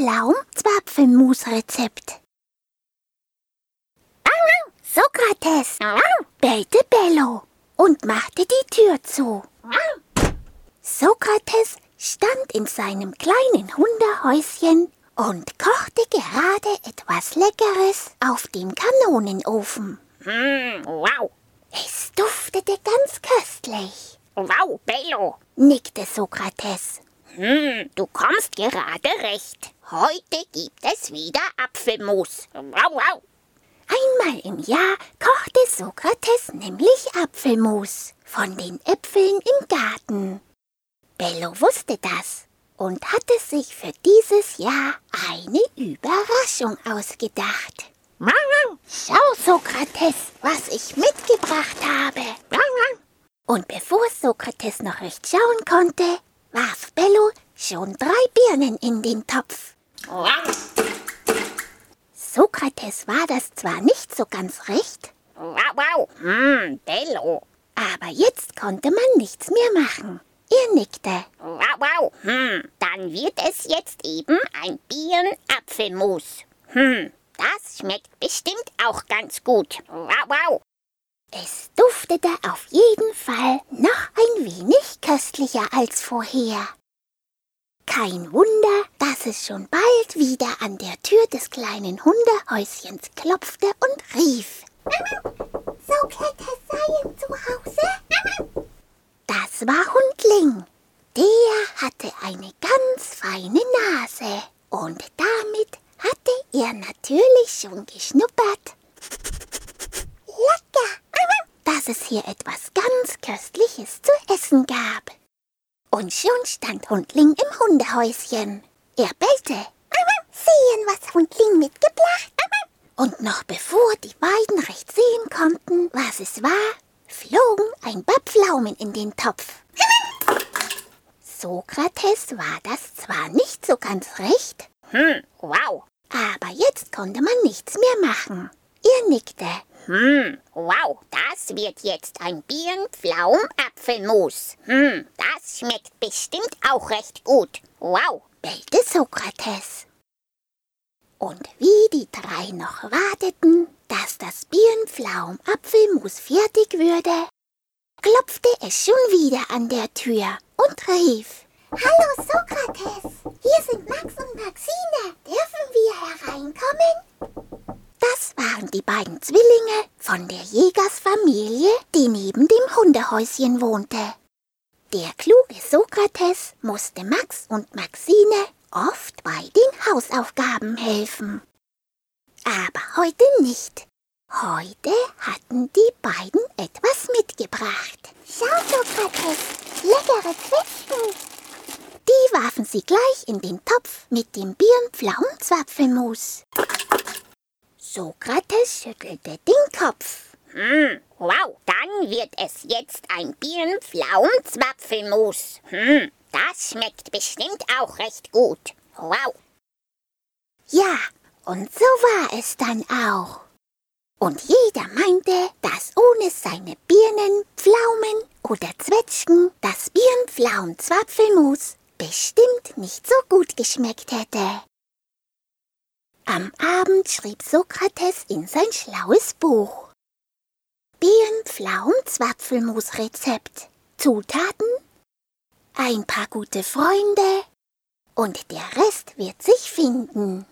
Birnenpflaum-Zwapfelmus-Rezept. Sokrates, bellte Bello und machte die Tür zu. Sokrates stand in seinem kleinen Hundehäuschen und kochte gerade etwas Leckeres auf dem Kanonenofen. Hm, wow. Es duftete ganz köstlich, Wow, Bello. nickte Sokrates. Hm, du kommst gerade recht. Heute gibt es wieder Apfelmus. Wow, wow. Einmal im Jahr kochte Sokrates nämlich Apfelmus von den Äpfeln im Garten. Bello wusste das und hatte sich für dieses Jahr eine Überraschung ausgedacht. Schau, Sokrates, was ich mitgebracht habe. Und bevor Sokrates noch recht schauen konnte, warf Bello schon drei Birnen in den Topf. Sokrates war das zwar nicht so ganz recht, Wow, wow. Hm, Bello. aber jetzt konnte man nichts mehr machen. Er nickte. Wow, wow. Hm, dann wird es jetzt eben ein Birnenapfelmus. Hm, das schmeckt bestimmt auch ganz gut. Wow, wow. Es duftete auf jeden Fall noch ein wenig köstlicher als vorher. Kein Wunder, dass es schon bald wieder an der Tür des kleinen Hundehäuschens klopfte und rief. Sokrates sei zu Hause? Das war Hundling. Der hatte eine ganz feine Nase und damit hatte er natürlich schon geschnuppert. Lecker! Dass es hier etwas ganz Köstliches zu essen gab. Und schon stand Hundling im Hundehäuschen. Er bellte. Sehen, was Hundling mitgebracht. Und noch bevor die beiden recht sehen konnten, was es war, flogen ein paar Pflaumen in den Topf. Sokrates war das zwar nicht so ganz recht, Hm, wow. aber jetzt konnte man nichts mehr machen. Er nickte. Hm, wow, das wird jetzt ein Birnenpflaum-Apfelmus. Hm, das schmeckt bestimmt auch recht gut. Wow. bellte Sokrates. Und wie die drei noch warteten, dass das Birnenpflaum-Apfelmus fertig würde, klopfte es schon wieder an der Tür und rief. Hallo Sokrates, hier sind Max und Maxine. Dürfen wir hereinkommen? Die beiden Zwillinge von der Jägersfamilie, die neben dem Hundehäuschen wohnte. Der kluge Sokrates musste Max und Maxine oft bei den Hausaufgaben helfen. Aber heute nicht. Heute hatten die beiden etwas mitgebracht. Schau, Sokrates, leckere Zwetschgen. Die warfen sie gleich in den Topf mit dem Birnpflaumenzwapfelmus. Sokrates schüttelte den Kopf. Hm, wow, dann wird es jetzt ein Birnenpflaum-Zwapfelmus. Hm, das schmeckt bestimmt auch recht gut. Wow. Ja, und so war es dann auch. Und jeder meinte, dass ohne seine Birnen, Pflaumen oder Zwetschgen das Birnpflaum-Zwapfelmus bestimmt nicht so gut geschmeckt hätte. Am Abend schrieb Sokrates in sein schlaues Buch. Birnpflaum-Zwapfelmus-Rezept. Zutaten? Ein paar gute Freunde und der Rest wird sich finden.